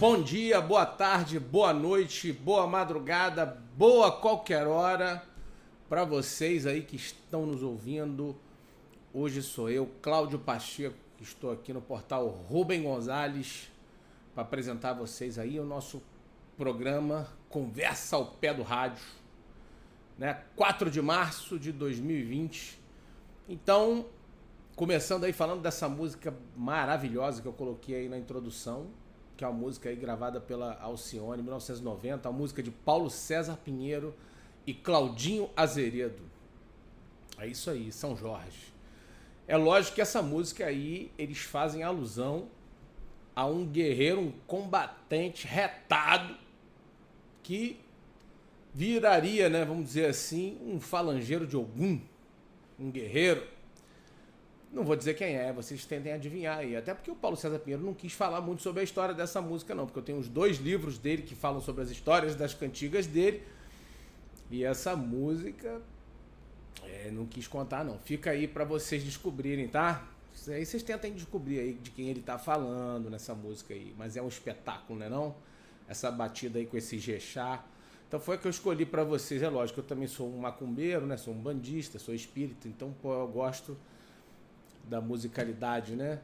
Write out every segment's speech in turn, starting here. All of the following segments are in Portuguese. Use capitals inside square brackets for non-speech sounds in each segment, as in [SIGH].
Bom dia, boa tarde, boa noite, boa madrugada, boa qualquer hora para vocês aí que estão nos ouvindo. Hoje sou eu, Cláudio Pacheco, que estou aqui no portal Rubem Gonzalez para apresentar a vocês aí o nosso programa Conversa ao Pé do Rádio, né? 4 de março de 2020. Então, começando aí falando dessa música maravilhosa que eu coloquei aí na introdução, que é uma música aí gravada pela Alcione, 1990, a música de Paulo César Pinheiro e Claudinho Azeredo. É isso aí, São Jorge. É lógico que essa música aí eles fazem alusão a um guerreiro, um combatente retado que viraria, né, vamos dizer assim, um falangeiro de algum, um guerreiro. Não vou dizer quem é, vocês tentem adivinhar aí. Até porque o Paulo César Pinheiro não quis falar muito sobre a história dessa música, não. Porque eu tenho os dois livros dele que falam sobre as histórias das cantigas dele. E essa música. É, não quis contar, não. Fica aí para vocês descobrirem, tá? Aí vocês tentem descobrir aí de quem ele tá falando nessa música aí. Mas é um espetáculo, né não? Essa batida aí com esse jechá. Então foi a que eu escolhi para vocês. É lógico, eu também sou um macumbeiro, né? Sou um bandista, sou espírita. Então, pô, eu gosto da musicalidade, né?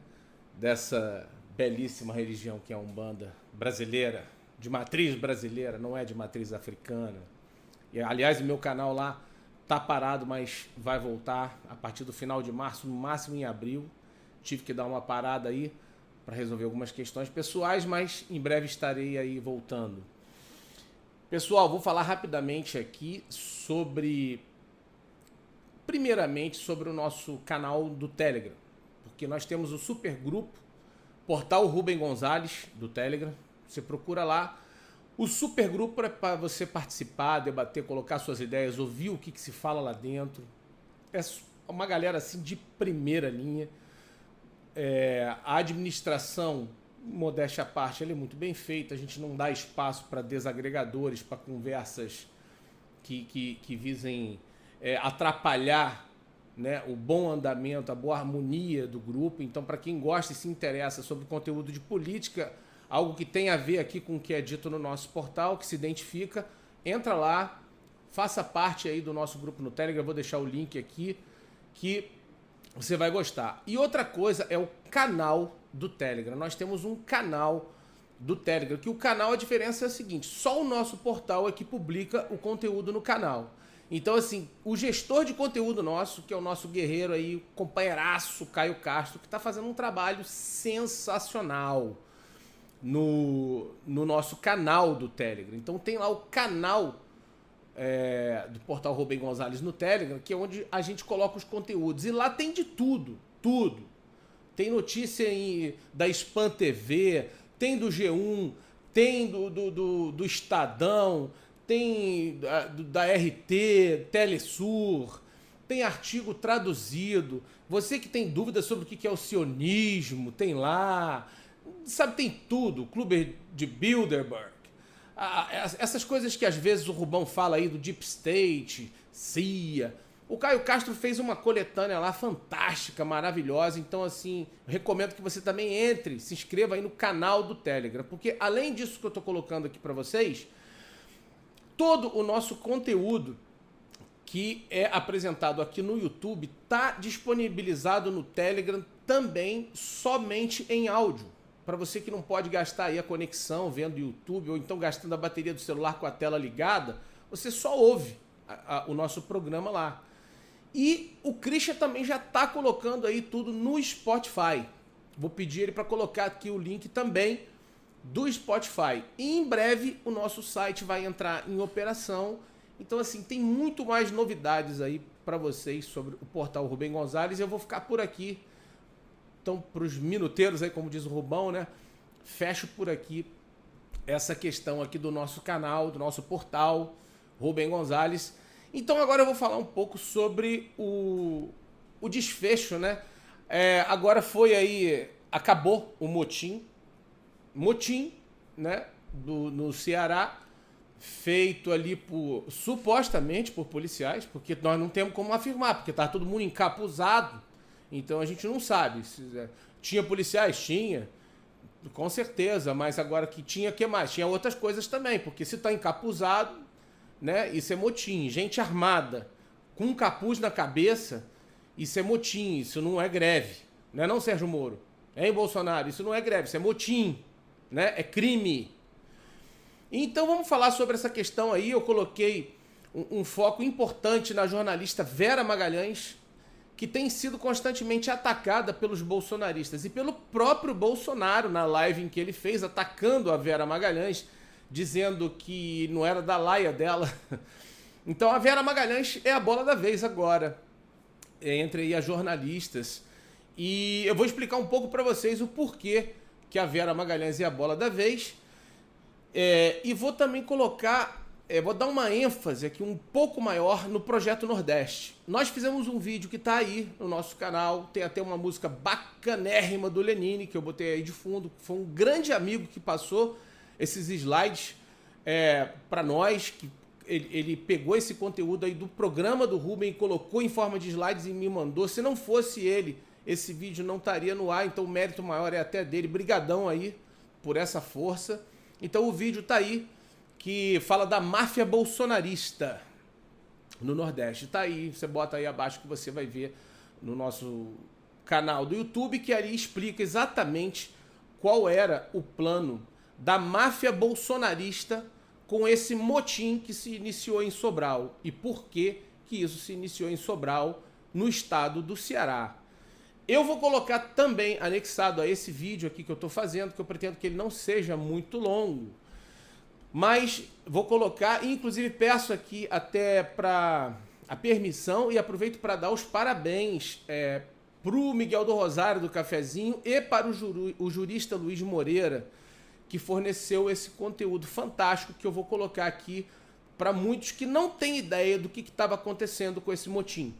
Dessa belíssima religião que é a Umbanda brasileira, de matriz brasileira, não é de matriz africana. E, aliás, o meu canal lá tá parado, mas vai voltar a partir do final de março, no máximo em abril. Tive que dar uma parada aí para resolver algumas questões pessoais, mas em breve estarei aí voltando. Pessoal, vou falar rapidamente aqui sobre primeiramente sobre o nosso canal do Telegram, porque nós temos o super grupo Portal Rubem Gonzalez do Telegram. Você procura lá. O super grupo é para você participar, debater, colocar suas ideias, ouvir o que, que se fala lá dentro. É uma galera assim de primeira linha. É, a administração, modéstia à parte, ela é muito bem feita. A gente não dá espaço para desagregadores, para conversas que, que, que visem é, atrapalhar né, o bom andamento, a boa harmonia do grupo. Então, para quem gosta e se interessa sobre conteúdo de política, algo que tem a ver aqui com o que é dito no nosso portal, que se identifica, entra lá, faça parte aí do nosso grupo no Telegram, vou deixar o link aqui que você vai gostar. E outra coisa é o canal do Telegram. Nós temos um canal do Telegram, que o canal a diferença é a seguinte, só o nosso portal é que publica o conteúdo no canal. Então, assim, o gestor de conteúdo nosso, que é o nosso guerreiro aí, companheiraço Caio Castro, que está fazendo um trabalho sensacional no, no nosso canal do Telegram. Então, tem lá o canal é, do portal Rubem Gonzalez no Telegram, que é onde a gente coloca os conteúdos. E lá tem de tudo, tudo. Tem notícia em, da Spam TV, tem do G1, tem do, do, do, do Estadão, tem da, da RT, Telesur, tem artigo traduzido. Você que tem dúvidas sobre o que é o sionismo, tem lá. Sabe, tem tudo. Clube de Bilderberg. Essas coisas que às vezes o Rubão fala aí do Deep State, CIA. O Caio Castro fez uma coletânea lá fantástica, maravilhosa. Então, assim, recomendo que você também entre, se inscreva aí no canal do Telegram. Porque além disso que eu estou colocando aqui para vocês, todo o nosso conteúdo que é apresentado aqui no YouTube está disponibilizado no Telegram também somente em áudio. Para você que não pode gastar aí a conexão vendo YouTube ou então gastando a bateria do celular com a tela ligada, você só ouve a, a, o nosso programa lá. E o Christian também já está colocando aí tudo no Spotify. Vou pedir ele para colocar aqui o link também do Spotify. E em breve o nosso site vai entrar em operação. Então, assim, tem muito mais novidades aí para vocês sobre o portal Rubem Gonzalez. Eu vou ficar por aqui. Então, para os minuteiros aí, como diz o Rubão, né? Fecho por aqui essa questão aqui do nosso canal, do nosso portal Rubem Gonzalez. Então, agora eu vou falar um pouco sobre o, o desfecho, né? É, agora foi aí, acabou o motim motim, né, do, no Ceará, feito ali por supostamente por policiais, porque nós não temos como afirmar, porque tá todo mundo encapuzado, então a gente não sabe. Se, é, tinha policiais? Tinha. Com certeza, mas agora que tinha que mais? Tinha outras coisas também, porque se está encapuzado, né? Isso é motim. Gente armada com um capuz na cabeça, isso é motim, isso não é greve. Não é não, Sérgio Moro? Hein, Bolsonaro? Isso não é greve, isso é motim, né? É crime. Então vamos falar sobre essa questão aí. Eu coloquei um, um foco importante na jornalista Vera Magalhães, que tem sido constantemente atacada pelos bolsonaristas e pelo próprio Bolsonaro na live em que ele fez, atacando a Vera Magalhães, dizendo que não era da laia dela. [LAUGHS] Então a Vera Magalhães é a bola da vez agora, entre as jornalistas. E eu vou explicar um pouco para vocês o porquê que a Vera Magalhães é a bola da vez. É, e vou também colocar é, vou dar uma ênfase aqui um pouco maior no Projeto Nordeste. Nós fizemos um vídeo que está aí no nosso canal, tem até uma música bacanérrima do Lenine, que eu botei aí de fundo. Foi um grande amigo que passou esses slides é, para nós, que ele, ele, pegou esse conteúdo aí do programa do Ruben, colocou em forma de slides e me mandou. Se não fosse ele, esse vídeo não estaria no ar, então o mérito maior é até dele. Brigadão aí por essa força. Então o vídeo está aí que fala da máfia bolsonarista no Nordeste. Tá aí, você bota aí abaixo que você vai ver no nosso canal do YouTube, que ali explica exatamente qual era o plano da máfia bolsonarista com esse motim que se iniciou em Sobral e por que que isso se iniciou em Sobral, no estado do Ceará. Eu vou colocar também anexado a esse vídeo aqui que eu estou fazendo, que eu pretendo que ele não seja muito longo, mas vou colocar, inclusive peço aqui até para a permissão e aproveito para dar os parabéns é, para o Miguel do Rosário do Cafezinho e para o, juru, o jurista Luiz Moreira, que forneceu esse conteúdo fantástico que eu vou colocar aqui para muitos que não têm ideia do que estava acontecendo com esse motim.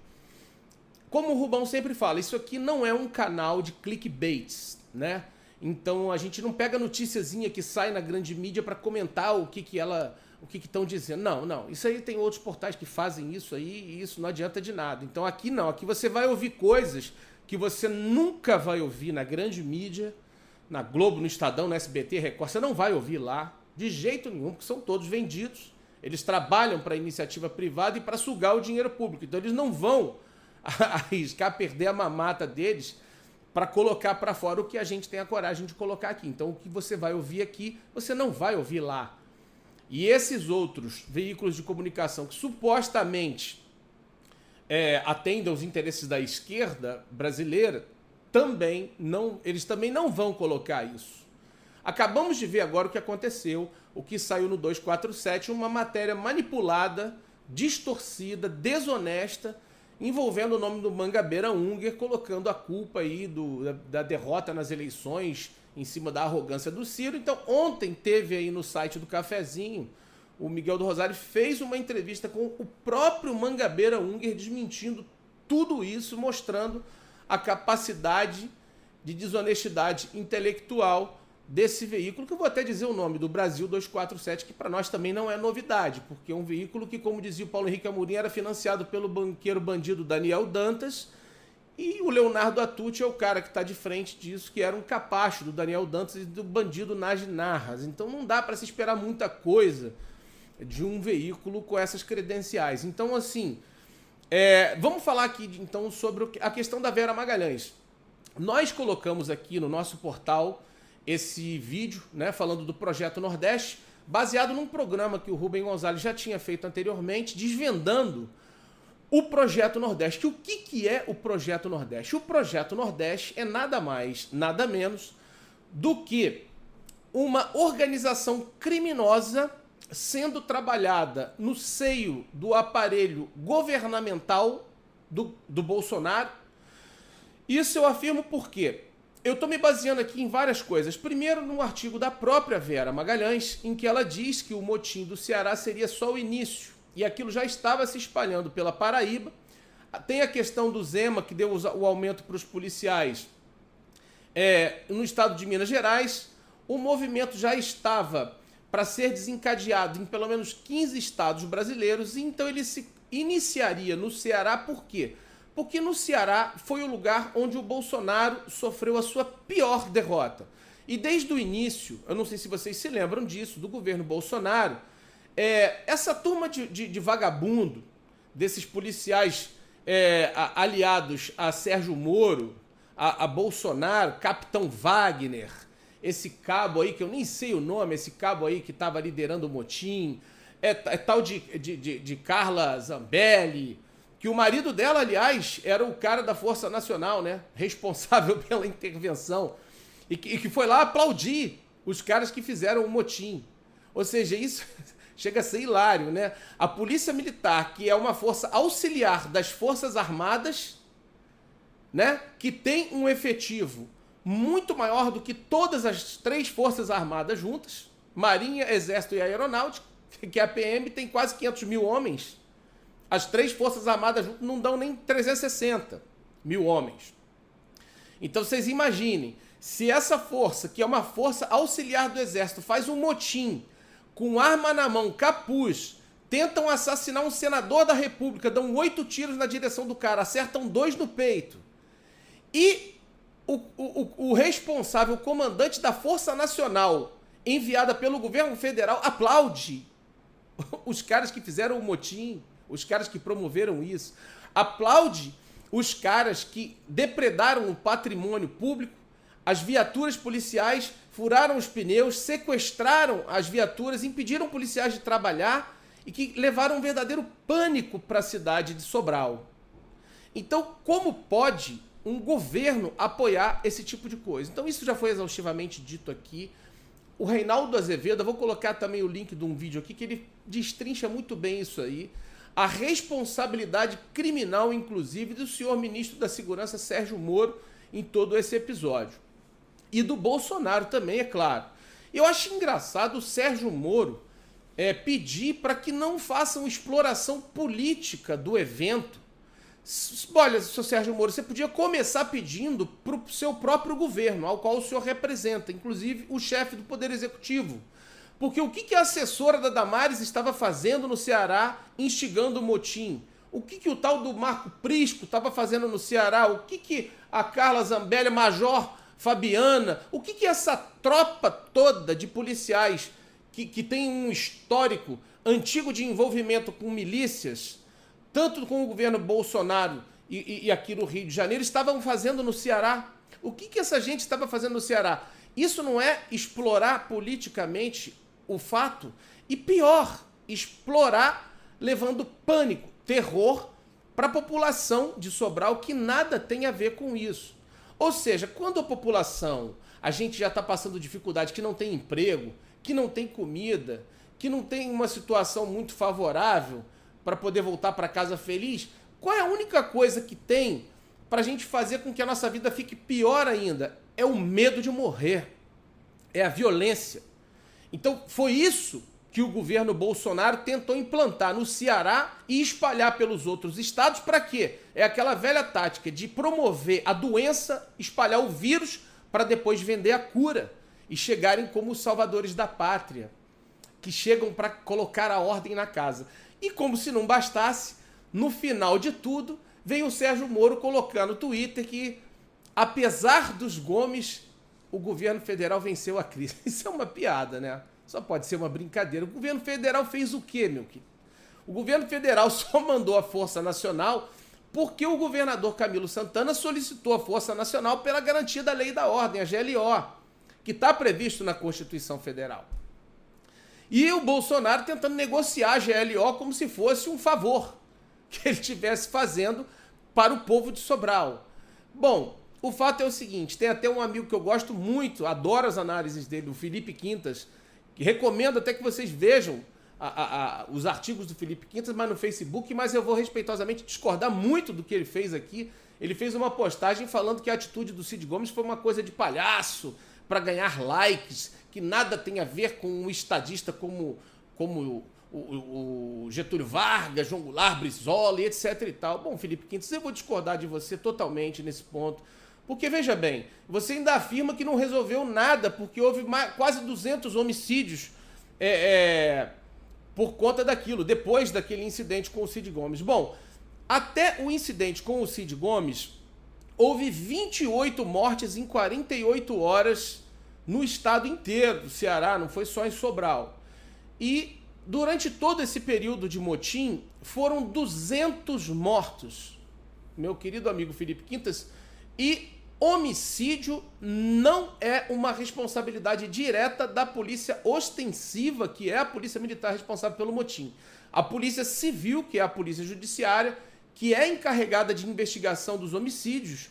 Como o Rubão sempre fala, isso aqui não é um canal de clickbaits, né? Então a gente não pega noticiazinha que sai na grande mídia para comentar o que, que ela, o que estão dizendo. Não, não. Isso aí tem outros portais que fazem isso aí e isso não adianta de nada. Então aqui não. Aqui você vai ouvir coisas que você nunca vai ouvir na grande mídia, na Globo, no Estadão, no SBT, Record. Você não vai ouvir lá de jeito nenhum, porque são todos vendidos. Eles trabalham para iniciativa privada e para sugar o dinheiro público. Então eles não vão [LAUGHS] arriscar perder a mamata deles para colocar para fora o que a gente tem a coragem de colocar aqui. Então, o que você vai ouvir aqui, você não vai ouvir lá. E esses outros veículos de comunicação que supostamente é, atendem aos interesses da esquerda brasileira, também não, eles também não vão colocar isso. Acabamos de ver agora o que aconteceu, o que saiu no 247, uma matéria manipulada, distorcida, desonesta, envolvendo o nome do Mangabeira Unger, colocando a culpa aí do, da, da, derrota nas eleições em cima da arrogância do Ciro. Então, ontem teve aí no site do Cafezinho, o Miguel do Rosário fez uma entrevista com o próprio Mangabeira Unger desmentindo tudo isso, mostrando a capacidade de desonestidade intelectual desse veículo, que eu vou até dizer o nome, do Brasil 247, que para nós também não é novidade, porque é um veículo que, como dizia o Paulo Henrique Amorim, era financiado pelo banqueiro bandido Daniel Dantas, e o Leonardo Atucci é o cara que está de frente disso, que era um capacho do Daniel Dantas e do bandido Nagy Narras. Então não dá para se esperar muita coisa de um veículo com essas credenciais. Então, assim, é, vamos falar aqui então sobre a questão da Vera Magalhães. Nós colocamos aqui no nosso portal esse vídeo, né, falando do projeto Nordeste, baseado num programa que o Rubem Gonzalez já tinha feito anteriormente, desvendando o projeto Nordeste. O que, que é o projeto Nordeste? O projeto Nordeste é nada mais, nada menos do que uma organização criminosa sendo trabalhada no seio do aparelho governamental do, do Bolsonaro. Isso eu afirmo porque eu estou me baseando aqui em várias coisas. Primeiro, num artigo da própria Vera Magalhães, em que ela diz que o motim do Ceará seria só o início. E aquilo já estava se espalhando pela Paraíba. Tem a questão do Zema, que deu o aumento para os policiais é, no estado de Minas Gerais. O movimento já estava para ser desencadeado em pelo menos 15 estados brasileiros, então ele se iniciaria no Ceará por quê? Porque no Ceará foi o lugar onde o Bolsonaro sofreu a sua pior derrota. E desde o início, eu não sei se vocês se lembram disso, do governo Bolsonaro, é, essa turma de, de, de vagabundo, desses policiais é, a, aliados a Sérgio Moro, a, a, Bolsonaro, Capitão Wagner, esse cabo aí, que eu nem sei o nome, esse cabo aí que estava liderando o motim, é, é tal de, de, de, de Carla Zambelli, que o marido dela, aliás, era o cara da Força Nacional, né? Responsável [LAUGHS] pela intervenção. E que, e que foi lá aplaudir os caras que fizeram o motim. Ou seja, isso [LAUGHS] chega a ser hilário, né? A Polícia Militar, que é uma força auxiliar das Forças Armadas, né? Que tem um efetivo muito maior do que todas as três Forças Armadas juntas, Marinha, Exército e Aeronáutica, [LAUGHS] que a PM tem quase 500 mil homens. As três Forças Armadas juntas não dão nem 360 mil homens. Então vocês imaginem, se essa força, que é uma força auxiliar do Exército, faz um motim com arma na mão, capuz, tentam assassinar um senador da República, dão oito tiros na direção do cara, acertam dois no peito. E o, o, o responsável, o comandante da Força Nacional, enviada pelo governo federal, aplaude [LAUGHS] os caras que fizeram o motim, os caras que promoveram isso. Aplaude os caras que depredaram o patrimônio público, as viaturas policiais furaram os pneus, sequestraram as viaturas, impediram policiais de trabalhar e que levaram um verdadeiro pânico para a cidade de Sobral. Então, como pode um governo apoiar esse tipo de coisa? Então, isso já foi exaustivamente dito aqui. O Reinaldo Azevedo, eu vou colocar também o link de um vídeo aqui que ele destrincha muito bem isso aí. A responsabilidade criminal, inclusive, do senhor ministro da Segurança, Sérgio Moro, em todo esse episódio e do Bolsonaro também, é claro. Eu acho engraçado o Sérgio Moro é, pedir para que não façam exploração política do evento. Olha, seu Sérgio Moro, você podia começar pedindo para o seu próprio governo, ao qual o senhor representa, inclusive o chefe do Poder Executivo. Porque o que, que a assessora da Damares estava fazendo no Ceará, instigando o motim? O que, que o tal do Marco Prisco estava fazendo no Ceará? O que, que a Carla Zambelli, major Fabiana, o que, que essa tropa toda de policiais que, que tem um histórico antigo de envolvimento com milícias, tanto com o governo Bolsonaro e, e, e aqui no Rio de Janeiro, estavam fazendo no Ceará? O que, que essa gente estava fazendo no Ceará? Isso não é explorar politicamente o fato? E pior, explorar levando pânico, terror para a população de Sobral que nada tem a ver com isso. Ou seja, quando a população, a gente já está passando dificuldade, que não tem emprego, que não tem comida, que não tem uma situação muito favorável para poder voltar para casa feliz, qual é a única coisa que tem para a gente fazer com que a nossa vida fique pior ainda? É o medo de morrer, é a violência. Então foi isso que o governo Bolsonaro tentou implantar no Ceará e espalhar pelos outros estados para quê? É aquela velha tática de promover a doença, espalhar o vírus para depois vender a cura e chegarem como os salvadores da pátria, que chegam para colocar a ordem na casa. E como se não bastasse, no final de tudo, vem o Sérgio Moro colocar no Twitter que, apesar dos Gomes, o governo federal venceu a crise. [LAUGHS] Isso é uma piada, né? Só pode ser uma brincadeira. O governo federal fez o quê, meu querido? O governo federal [LAUGHS] só mandou a Força Nacional porque o governador Camilo Santana solicitou a Força Nacional pela garantia da lei da ordem, a GLO, que está previsto na Constituição Federal. E o Bolsonaro tentando negociar a GLO como se fosse um favor [LAUGHS] que ele estivesse fazendo para o povo de Sobral. Bom, o fato é o seguinte: tem até um amigo que eu gosto muito, adoro as análises dele, o Felipe Quintas, que recomendo até que vocês vejam a, a, a, os artigos do Felipe Quintas, mas no Facebook, mas eu vou respeitosamente discordar muito do que ele fez aqui. Ele fez uma postagem falando que a atitude do Cid Gomes foi uma coisa de palhaço para ganhar likes, que nada tem a ver com um estadista como, como o, o, o Getúlio Vargas, João Goulart, Brizola etc e tal. Bom, Felipe Quintas, eu vou discordar de você totalmente nesse ponto. Porque veja bem, você ainda afirma que não resolveu nada, porque houve mais, quase 200 homicídios é, é, por conta daquilo, depois daquele incidente com o Cid Gomes. Bom, até o incidente com o Cid Gomes, houve 28 mortes em 48 horas no estado inteiro do Ceará, não foi só em Sobral. E durante todo esse período de motim, foram 200 mortos, meu querido amigo Felipe Quintas, e homicídio não é uma responsabilidade direta da polícia ostensiva, que é a polícia militar responsável pelo motim. A polícia civil, que é a polícia judiciária, que é encarregada de investigação dos homicídios,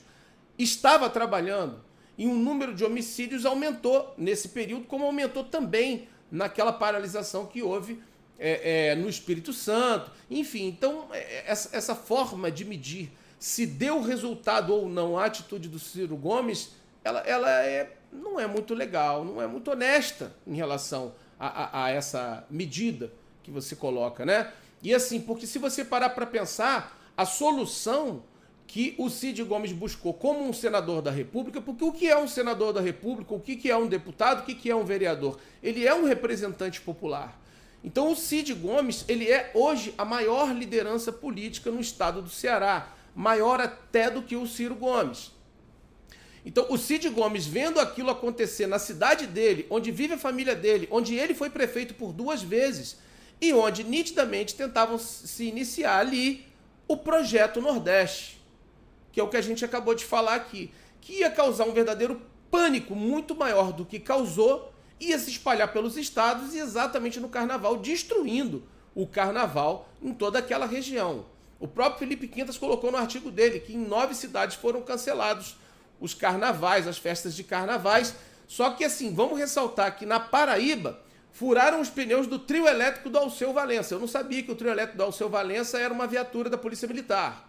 estava trabalhando e o número de homicídios aumentou nesse período, como aumentou também naquela paralisação que houve é, é, no Espírito Santo. Enfim, então, é, essa, essa forma de medir se deu resultado ou não a atitude do Ciro Gomes, ela, ela é, não é muito legal, não é muito honesta em relação a, a, a essa medida que você coloca, né? E assim, porque se você parar para pensar, a solução que o Cid Gomes buscou como um senador da República, porque o que é um senador da República, o que é um deputado, o que é um vereador? Ele é um representante popular. Então o Cid Gomes, ele é hoje a maior liderança política no estado do Ceará, maior até do que o Ciro Gomes. Então o Cid Gomes, vendo aquilo acontecer na cidade dele, onde vive a família dele, onde ele foi prefeito por duas vezes, e onde nitidamente tentavam se iniciar ali o projeto Nordeste que é o que a gente acabou de falar aqui, que ia causar um verdadeiro pânico muito maior do que causou, ia se espalhar pelos estados e exatamente no carnaval, destruindo o carnaval em toda aquela região. O próprio Felipe Quintas colocou no artigo dele que em nove cidades foram cancelados os carnavais, as festas de carnavais. Só que assim, vamos ressaltar que na Paraíba furaram os pneus do trio elétrico do Alceu Valença. Eu não sabia que o trio elétrico do Alceu Valença era uma viatura da Polícia Militar.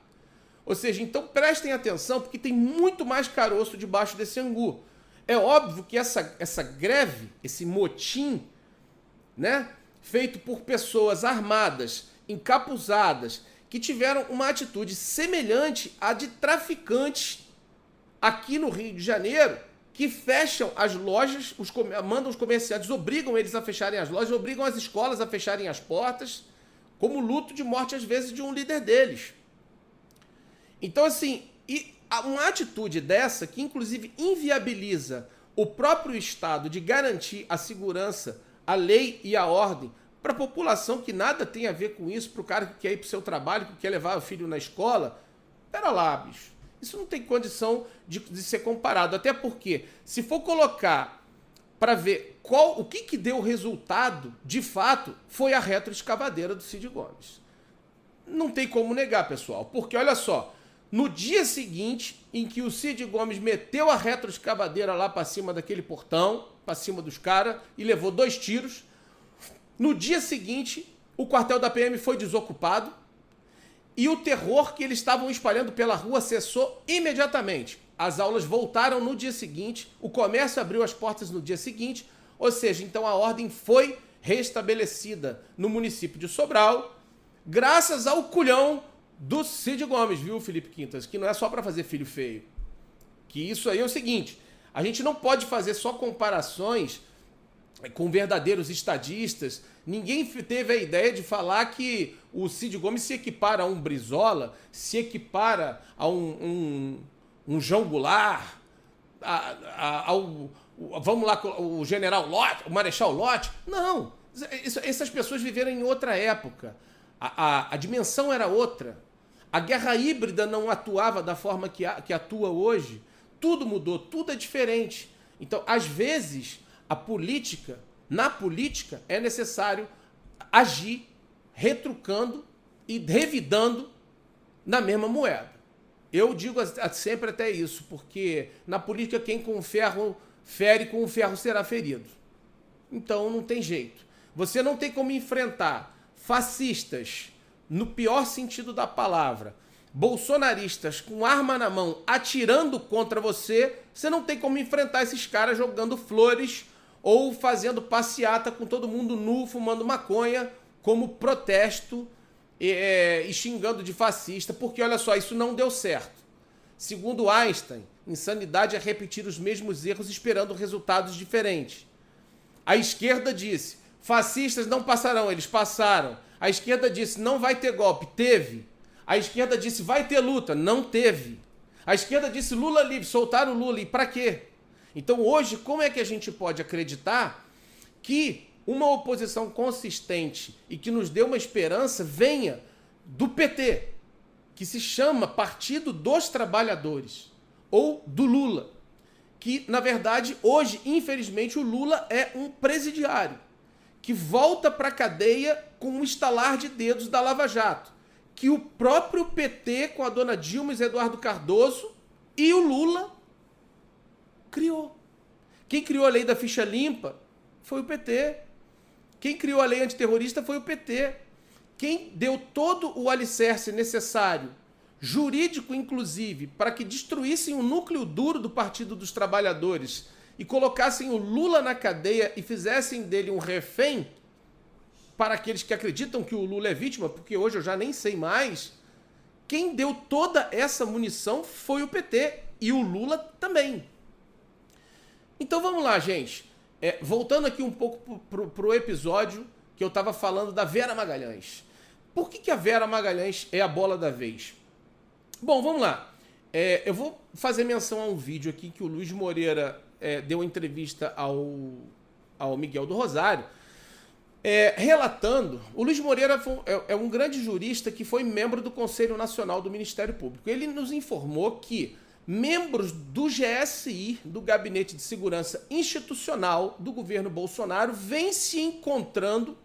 Ou seja, então prestem atenção, porque tem muito mais caroço debaixo desse angu. É óbvio que essa, essa greve, esse motim, né, feito por pessoas armadas, encapuzadas, que tiveram uma atitude semelhante à de traficantes aqui no Rio de Janeiro, que fecham as lojas, os, mandam os comerciantes, obrigam eles a fecharem as lojas, obrigam as escolas a fecharem as portas, como luto de morte, às vezes, de um líder deles. Então, assim, uma atitude dessa, que inclusive inviabiliza o próprio Estado de garantir a segurança, a lei e a ordem para a população que nada tem a ver com isso, para o cara que quer ir para o seu trabalho, que quer levar o filho na escola. Pera lá, bicho. Isso não tem condição de, de ser comparado. Até porque, se for colocar para ver qual o que, que deu resultado, de fato, foi a retroescavadeira do Cid Gomes. Não tem como negar, pessoal. Porque, olha só, no dia seguinte, em que o Cid Gomes meteu a retroescavadeira lá para cima daquele portão, para cima dos caras, e levou dois tiros. No dia seguinte, o quartel da PM foi desocupado e o terror que eles estavam espalhando pela rua cessou imediatamente. As aulas voltaram no dia seguinte, o comércio abriu as portas no dia seguinte, ou seja, então a ordem foi restabelecida no município de Sobral, graças ao culhão do Cid Gomes, viu, Felipe Quintas? Que não é só para fazer filho feio. Que isso aí é o seguinte: a gente não pode fazer só comparações com verdadeiros estadistas. Ninguém teve a ideia de falar que o Cid Gomes se equipara a um Brizola, se equipara a um, um, um João Goulart, a, a, ao, vamos lá, o general Lott, o Marechal Lott. Não, isso, essas pessoas viveram em outra época. A, a, a dimensão era outra. A guerra híbrida não atuava da forma que, a, que atua hoje. Tudo mudou, tudo é diferente. Então, às vezes, a política, na política, é necessário agir retrucando e revidando na mesma moeda. Eu digo sempre até isso, porque na política quem com ferro fere, com o ferro será ferido. Então não tem jeito. Você não tem como enfrentar fascistas no pior sentido da palavra, bolsonaristas com arma na mão atirando contra você, você não tem como enfrentar esses caras jogando flores ou fazendo passeata com todo mundo nu, fumando maconha, como protesto é, e xingando de fascista, porque olha só, isso não deu certo. Segundo Einstein, insanidade é repetir os mesmos erros esperando resultados diferentes. A esquerda disse: fascistas não passarão, eles passaram. A esquerda disse: não vai ter golpe. Teve. A esquerda disse: vai ter luta. Não teve. A esquerda disse: Lula livre. Soltaram o Lula. E para quê? Então hoje, como é que a gente pode acreditar que uma oposição consistente e que nos dê uma esperança venha do PT, que se chama Partido dos Trabalhadores, ou do Lula, que na verdade hoje, infelizmente, o Lula é um presidiário que volta para a cadeia com um estalar de dedos da Lava Jato, que o próprio PT com a dona Dilma e Eduardo Cardoso e o Lula criou. Quem criou a lei da ficha limpa foi o PT. Quem criou a lei antiterrorista foi o PT. Quem deu todo o alicerce necessário, jurídico inclusive, para que destruíssem o núcleo duro do Partido dos Trabalhadores e colocassem o Lula na cadeia e fizessem dele um refém, para aqueles que acreditam que o Lula é vítima, porque hoje eu já nem sei mais, quem deu toda essa munição foi o PT e o Lula também. Então vamos lá, gente. É, voltando aqui um pouco para o episódio que eu estava falando da Vera Magalhães. Por que, que a Vera Magalhães é a bola da vez? Bom, vamos lá. É, eu vou fazer menção a um vídeo aqui que o Luiz Moreira é, deu entrevista ao, ao Miguel do Rosário, é, relatando. O Luiz Moreira foi, é, é um grande jurista que foi membro do Conselho Nacional do Ministério Público. Ele nos informou que membros do GSI, do Gabinete de Segurança Institucional do governo Bolsonaro, vêm se encontrando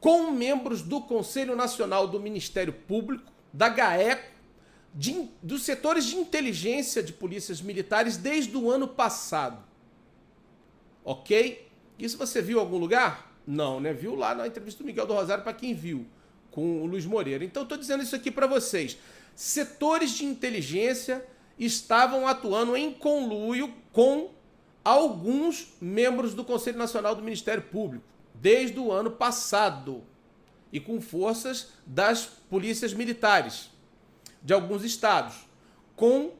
com membros do Conselho Nacional do Ministério Público, da GAECO, de, dos setores de inteligência de polícias militares desde o ano passado. Ok? Isso você viu em algum lugar? Não, né? Viu lá na entrevista do Miguel do Rosário para quem viu, com o Luiz Moreira. Então, estou dizendo isso aqui para vocês. Setores de inteligência estavam atuando em conluio com alguns membros do Conselho Nacional do Ministério Público, desde o ano passado, e com forças das polícias militares de alguns estados, com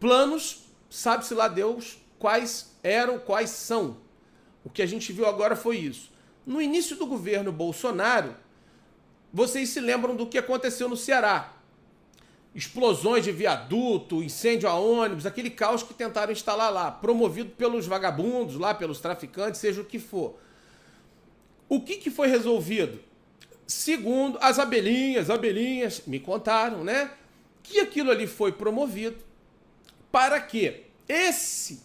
planos, sabe-se lá Deus quais eram, quais são. O que a gente viu agora foi isso. No início do governo Bolsonaro, vocês se lembram do que aconteceu no Ceará explosões de viaduto, incêndio a ônibus, aquele caos que tentaram instalar lá, promovido pelos vagabundos lá, pelos traficantes, seja o que for. O que, que foi resolvido? Segundo as abelhinhas, abelhinhas me contaram, né? Que aquilo ali foi promovido para que esse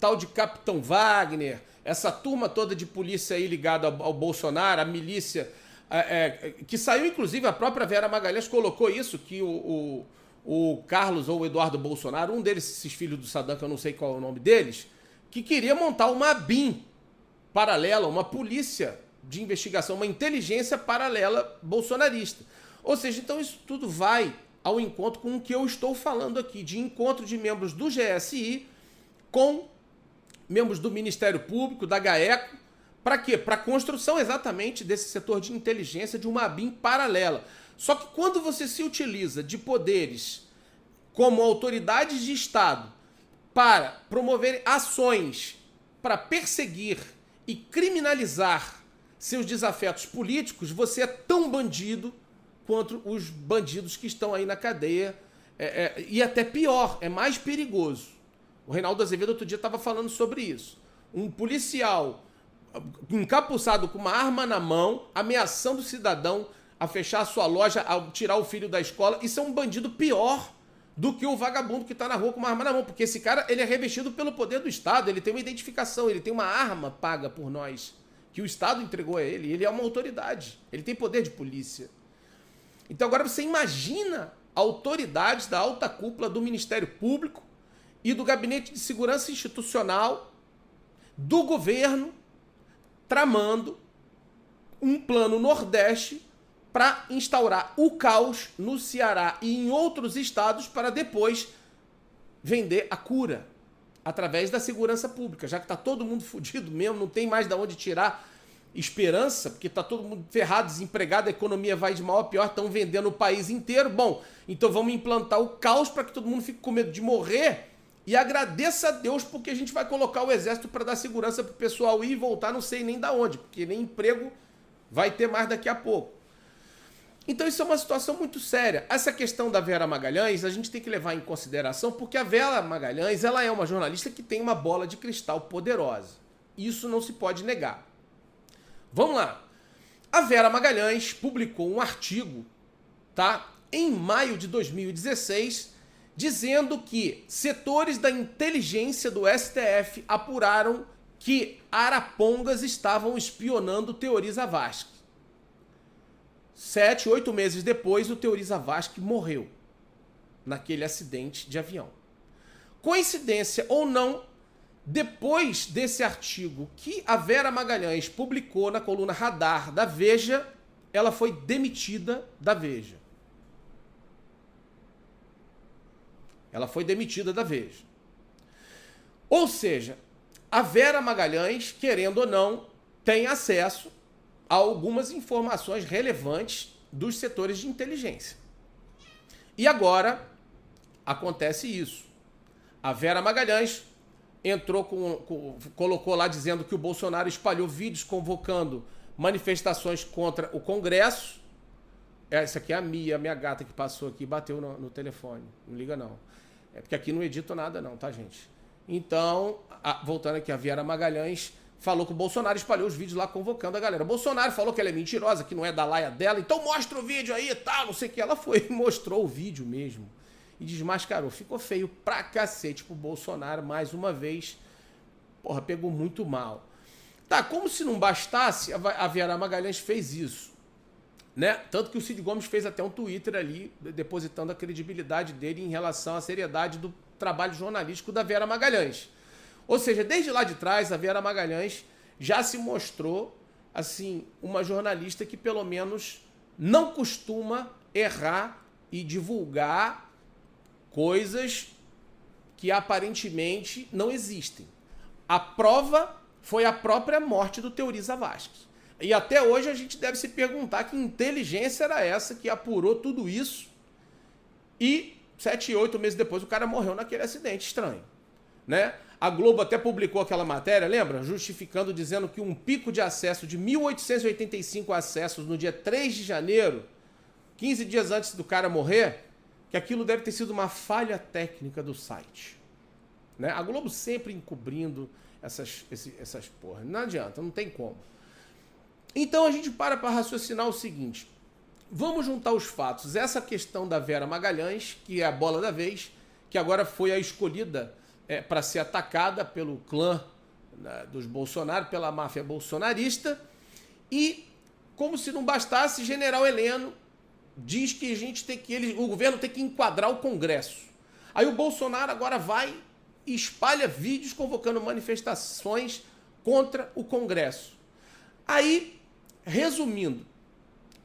tal de Capitão Wagner, essa turma toda de polícia aí ligada ao, ao Bolsonaro, a milícia é, é, que saiu, inclusive, a própria Vera Magalhães colocou isso, que o, o, o, Carlos ou o Eduardo Bolsonaro, um deles, esses filhos do Saddam, que eu não sei qual é o nome deles, que queria montar uma BIM paralela, uma polícia de investigação, uma inteligência paralela bolsonarista. Ou seja, então isso tudo vai ao encontro com o que eu estou falando aqui, de encontro de membros do GSI com membros do Ministério Público, da GAECO, para quê? Para a construção exatamente desse setor de inteligência de uma ABIN paralela. Só que quando você se utiliza de poderes como autoridades de Estado para promover ações para perseguir e criminalizar seus desafetos políticos, você é tão bandido quanto os bandidos que estão aí na cadeia. É, é, e até pior, é mais perigoso. O Reinaldo Azevedo outro dia estava falando sobre isso. Um policial encapuçado com uma arma na mão, ameaçando o cidadão a fechar a sua loja, a tirar o filho da escola. Isso é um bandido pior do que o vagabundo que está na rua com uma arma na mão, porque esse cara ele é revestido pelo poder do Estado, ele tem uma identificação, ele tem uma arma paga por nós, que o Estado entregou a ele, ele é uma autoridade, ele tem poder de polícia. Então agora você imagina autoridades da alta cúpula do Ministério Público e do Gabinete de Segurança Institucional, do governo, tramando um plano Nordeste para instaurar o caos no Ceará e em outros estados para depois vender a cura através da segurança pública, já que está todo mundo [LAUGHS] fudido mesmo, não tem mais de onde tirar esperança, porque está todo mundo ferrado, desempregado, a economia vai de mal a pior, estão vendendo o país inteiro. Bom, então vamos implantar o caos para que todo mundo fique com medo de morrer e agradeça a Deus porque a gente vai colocar o exército para dar segurança para o pessoal ir e voltar, não sei nem da onde, porque nem emprego vai ter mais daqui a pouco. Então isso é uma situação muito séria. Essa questão da Vera Magalhães, a gente tem que levar em consideração porque a Vera Magalhães, ela é uma jornalista que tem uma bola de cristal poderosa. Isso não se pode negar. Vamos lá. A Vera Magalhães publicou um artigo, tá? Em maio de 2016, dizendo que setores da inteligência do STF apuraram que arapongas estavam espionando Teori Zavascki. Sete, oito meses depois, o Teori Zavascki morreu naquele acidente de avião. Coincidência ou não, depois desse artigo que a Vera Magalhães publicou na coluna Radar da Veja, ela foi demitida da Veja. Ela foi demitida da Veja. Ou seja, a Vera Magalhães, querendo ou não, tem acesso a algumas informações relevantes dos setores de inteligência. E agora acontece isso. A Vera Magalhães entrou com, com, colocou lá dizendo que o Bolsonaro espalhou vídeos convocando manifestações contra o Congresso. Essa aqui é a Mia, minha gata que passou aqui e bateu no, no telefone. Não liga não. É porque aqui não edito nada não, tá, gente? Então, a, voltando aqui, a Viera Magalhães falou que o Bolsonaro espalhou os vídeos lá convocando a galera. O Bolsonaro falou que ela é mentirosa, que não é da laia dela, então mostra o vídeo aí e tal, não sei o que. Ela foi e mostrou o vídeo mesmo. E desmascarou. Ficou feio pra cacete pro Bolsonaro, mais uma vez. Porra, pegou muito mal. Tá, como se não bastasse, a Viera Magalhães fez isso. Né? Tanto que o Cid Gomes fez até um Twitter ali, depositando a credibilidade dele em relação à seriedade do trabalho jornalístico da Vera Magalhães. Ou seja, desde lá de trás, a Vera Magalhães já se mostrou assim uma jornalista que pelo menos não costuma errar e divulgar coisas que aparentemente não existem. A prova foi a própria morte do Teori Zavascki. E até hoje a gente deve se perguntar que inteligência era essa que apurou tudo isso e sete, oito meses depois, o cara morreu naquele acidente estranho. Né? A Globo até publicou aquela matéria, lembra? Justificando, dizendo que um pico de acesso de 1.885 acessos no dia 3 de janeiro, 15 dias antes do cara morrer, que aquilo deve ter sido uma falha técnica do site. Né? A Globo sempre encobrindo essas, essas porra. Não adianta, não tem como. Então a gente para para raciocinar o seguinte: Vamos juntar os fatos. Essa questão da Vera Magalhães, que é a bola da vez, que agora foi a escolhida é, para ser atacada pelo clã né, dos Bolsonaro, pela máfia bolsonarista. E, como se não bastasse, General Heleno diz que a gente tem que. Ele, o governo tem que enquadrar o Congresso. Aí o Bolsonaro agora vai e espalha vídeos convocando manifestações contra o Congresso. Aí, resumindo,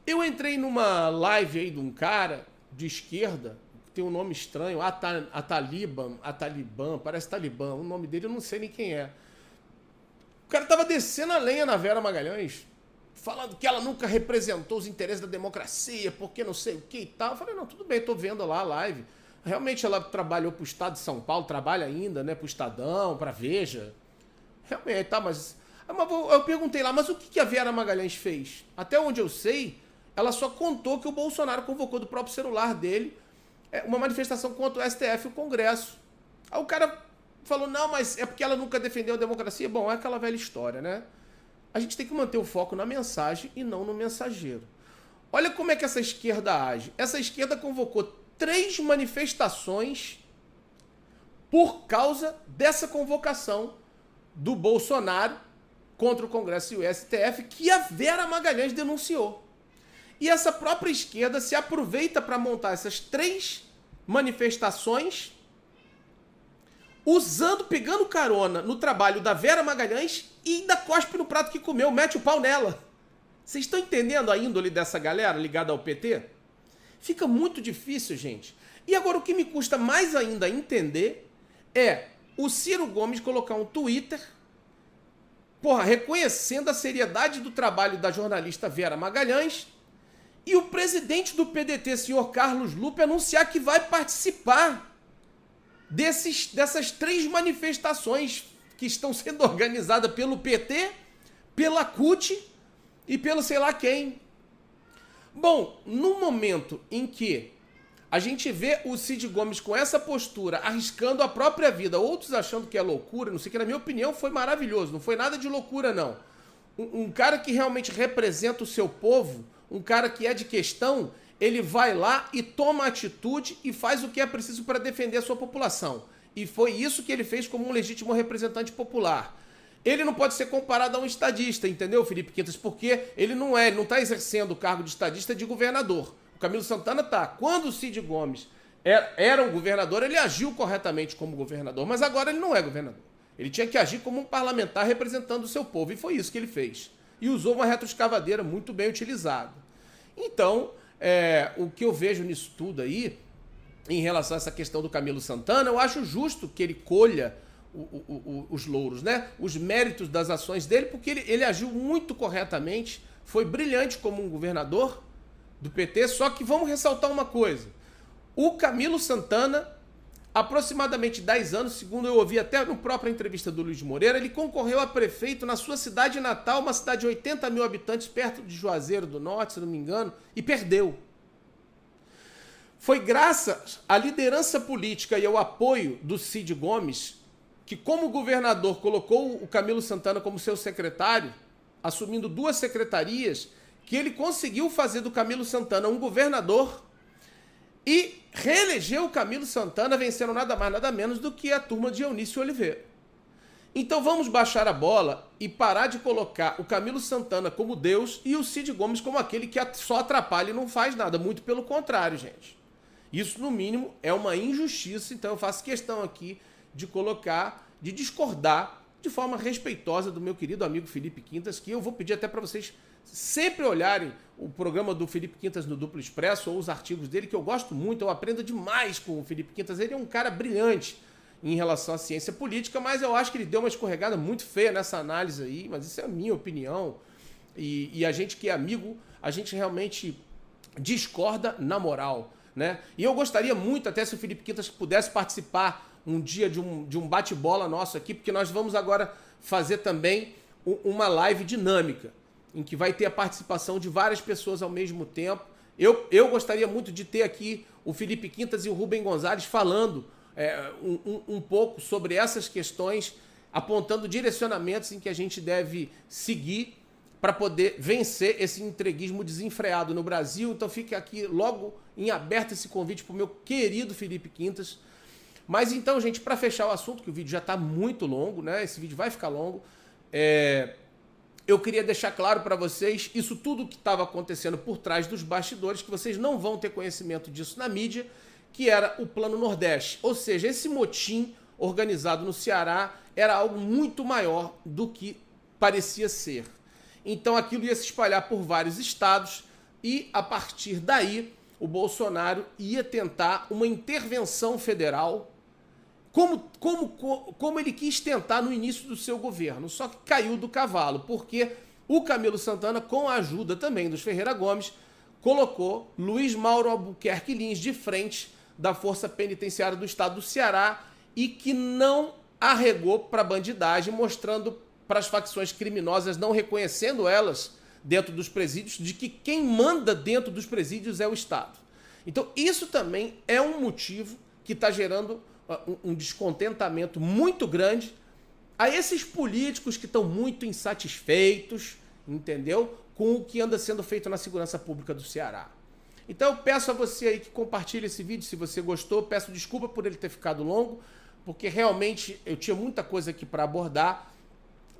eu entrei numa live aí de um cara de esquerda, que tem um nome estranho, Ataliban, Ataliban, parece Talibã, o nome dele eu não sei nem quem é. O cara tava descendo a lenha na Vera Magalhães, falando que ela nunca representou os interesses da democracia, porque não sei o que e tal. Eu falei, não, tudo bem, tô vendo lá a live. Realmente ela trabalhou pro Estado de São Paulo, trabalha ainda, né, pro Estadão, pra Veja. Realmente, tá, mas... Eu perguntei lá, mas o que a Vera Magalhães fez? Até onde eu sei, ela só contou que o Bolsonaro convocou do próprio celular dele é, uma manifestação contra o STF e o Congresso. Aí o cara falou: não, mas é porque ela nunca defendeu a democracia. Bom, é aquela velha história, né? A gente tem que manter o foco na mensagem e não no mensageiro. Olha como é que essa esquerda age. Essa esquerda convocou três manifestações por causa dessa convocação do Bolsonaro contra o Congresso e o STF, que a Vera Magalhães denunciou. E essa própria esquerda se aproveita para montar essas três manifestações, usando, pegando carona no trabalho da Vera Magalhães e ainda cospe no prato que comeu, mete o pau nela. Vocês estão entendendo a índole dessa galera ligada ao PT? Fica muito difícil, gente. E agora o que me custa mais ainda entender é o Ciro Gomes colocar um Twitter, porra, reconhecendo a seriedade do trabalho da jornalista Vera Magalhães e o presidente do PDT, senhor Carlos Lupe, anunciar que vai participar desses, dessas três manifestações que estão sendo [LAUGHS] organizadas pelo PT, pela CUT e pelo sei lá quem. Bom, no momento em que a gente vê o Cid Gomes com essa postura, arriscando a própria vida, outros achando que é loucura, não sei o que, na minha opinião foi maravilhoso, não foi nada de loucura, não. Um, um cara que realmente representa o seu povo, um cara que é de questão, ele vai lá e toma atitude e faz o que é preciso para defender a sua população. E foi isso que ele fez como um legítimo representante popular. Ele não pode ser comparado a um estadista, entendeu, Felipe Quintas? Porque ele não é, ele não está exercendo o cargo de estadista de governador. Camilo Santana tá. Quando o Cid Gomes era, um governador, ele agiu corretamente como governador, mas agora ele não é governador. Ele tinha que agir como um parlamentar representando o seu povo, e foi isso que ele fez. E usou uma retroescavadeira muito bem utilizada. Então, é, o que eu vejo nisso tudo aí, em relação a essa questão do Camilo Santana, eu acho justo que ele colha o, o, o, os louros, né? Os méritos das ações dele, porque ele, ele agiu muito corretamente, foi brilhante como um governador do PT. Só que vamos ressaltar uma coisa: o Camilo Santana, aproximadamente 10 anos, segundo eu ouvi até no própria entrevista do Luiz Moreira, ele concorreu a prefeito na sua cidade natal, uma cidade de 80 mil habitantes, perto de Juazeiro do Norte, se não me engano, e perdeu. Foi graças à liderança política e ao apoio do Cid Gomes que, como governador, colocou o Camilo Santana como seu secretário, assumindo duas secretarias, que ele conseguiu fazer do Camilo Santana um governador e reelegeu o Camilo Santana, vencendo nada mais, nada menos do que a turma de Eunício Oliveira. Então vamos baixar a bola e parar de colocar o Camilo Santana como Deus e o Cid Gomes como aquele que só atrapalha e não faz nada. Muito pelo contrário, gente. Isso, no mínimo, é uma injustiça. Então eu faço questão aqui de colocar, de discordar de forma respeitosa do meu querido amigo Felipe Quintas, que eu vou pedir até para vocês sempre olharem o programa do Felipe Quintas no Duplo Expresso ou os artigos dele, que eu gosto muito, eu aprendo demais com o Felipe Quintas. Ele é um cara brilhante em relação à ciência política, mas eu acho que ele deu uma escorregada muito feia nessa análise aí, mas isso é a minha opinião. E, e a gente que é amigo, a gente realmente discorda na moral. Né? E eu gostaria muito, até se o Felipe Quintas pudesse participar um dia de um, de um bate-bola nosso aqui, porque nós vamos agora fazer também uma live dinâmica, em que vai ter a participação de várias pessoas ao mesmo tempo. Eu, eu gostaria muito de ter aqui o Felipe Quintas e o Rubem Gonzalez falando é, um, um, um pouco sobre essas questões, apontando direcionamentos em que a gente deve seguir para poder vencer esse entreguismo desenfreado no Brasil. Então fica aqui logo em aberto esse convite para o meu querido Felipe Quintas mas então, gente, para fechar o assunto, que o vídeo já está muito longo, né? Esse vídeo vai ficar longo. É... Eu queria deixar claro para vocês isso tudo que estava acontecendo por trás dos bastidores, que vocês não vão ter conhecimento disso na mídia, que era o Plano Nordeste. Ou seja, esse motim organizado no Ceará era algo muito maior do que parecia ser. Então aquilo ia se espalhar por vários estados e a partir daí o Bolsonaro ia tentar uma intervenção federal como, como, como ele quis tentar no início do seu governo, só que caiu do cavalo, porque o Camilo Santana, com a ajuda também dos Ferreira Gomes, colocou Luiz Mauro Albuquerque Lins de frente da Força Penitenciária do Estado do Ceará e que não arregou para a bandidagem, mostrando para as facções criminosas, não reconhecendo elas dentro dos presídios, de que quem manda dentro dos presídios é o Estado. Então, isso também é um motivo que está gerando um descontentamento muito grande a esses políticos que estão muito insatisfeitos, entendeu? Com o que anda sendo feito na segurança pública do Ceará. Então eu peço a você aí que compartilhe esse vídeo se você gostou. Peço desculpa por ele ter ficado longo, porque realmente eu tinha muita coisa aqui para abordar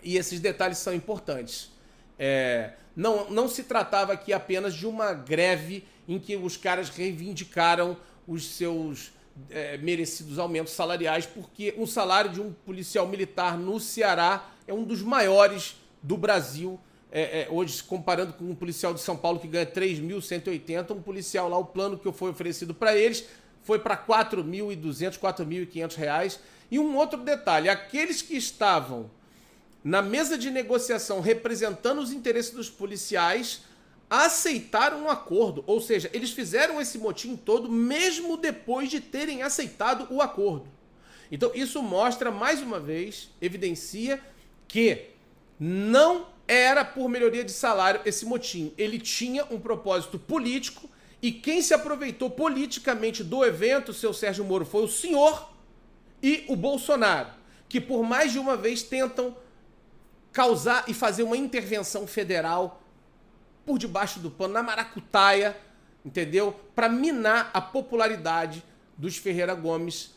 e esses detalhes são importantes. É, não, não se tratava aqui apenas de uma greve em que os caras reivindicaram os seus é, merecidos aumentos salariais, porque um salário de um policial militar no Ceará é um dos maiores do Brasil. É, é, hoje, comparando com um policial de São Paulo que ganha 3.180, um policial lá, o plano que foi oferecido para eles foi para 4.200, 4.500 reais. E um outro detalhe, aqueles que estavam na mesa de negociação representando os interesses dos policiais aceitaram um acordo, ou seja, eles fizeram esse motim todo mesmo depois de terem aceitado o acordo. Então isso mostra mais uma vez, evidencia que não era por melhoria de salário esse motim. Ele tinha um propósito político e quem se aproveitou politicamente do evento, seu Sérgio Moro, foi o senhor e o Bolsonaro, que por mais de uma vez tentam causar e fazer uma intervenção federal por debaixo do pano, na maracutaia, entendeu? Para minar a popularidade dos Ferreira Gomes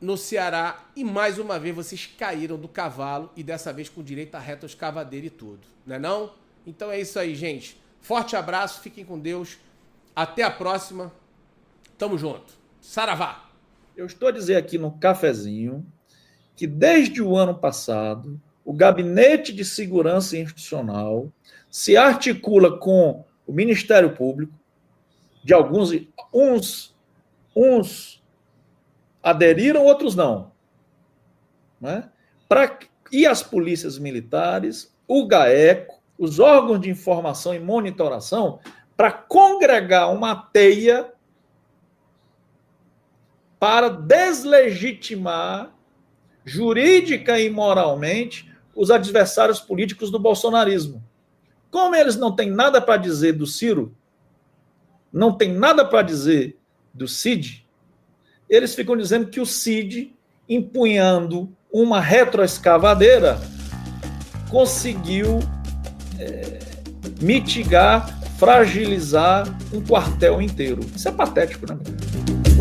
no Ceará. E mais uma vez vocês caíram do cavalo e dessa vez com direito a reta escavadeira e tudo, não é não? Então é isso aí, gente. Forte abraço, fiquem com Deus. Até a próxima. Tamo junto. Saravá. Eu estou a dizer aqui no cafezinho que desde o ano passado o Gabinete de Segurança Institucional se articula com o Ministério Público, de alguns, uns, uns aderiram, outros não. Né? Pra, e as polícias militares, o GAECO, os órgãos de informação e monitoração, para congregar uma teia para deslegitimar jurídica e moralmente os adversários políticos do bolsonarismo. Como eles não têm nada para dizer do Ciro, não tem nada para dizer do Cid, eles ficam dizendo que o Cid, empunhando uma retroescavadeira, conseguiu é, mitigar, fragilizar um quartel inteiro. Isso é patético, né?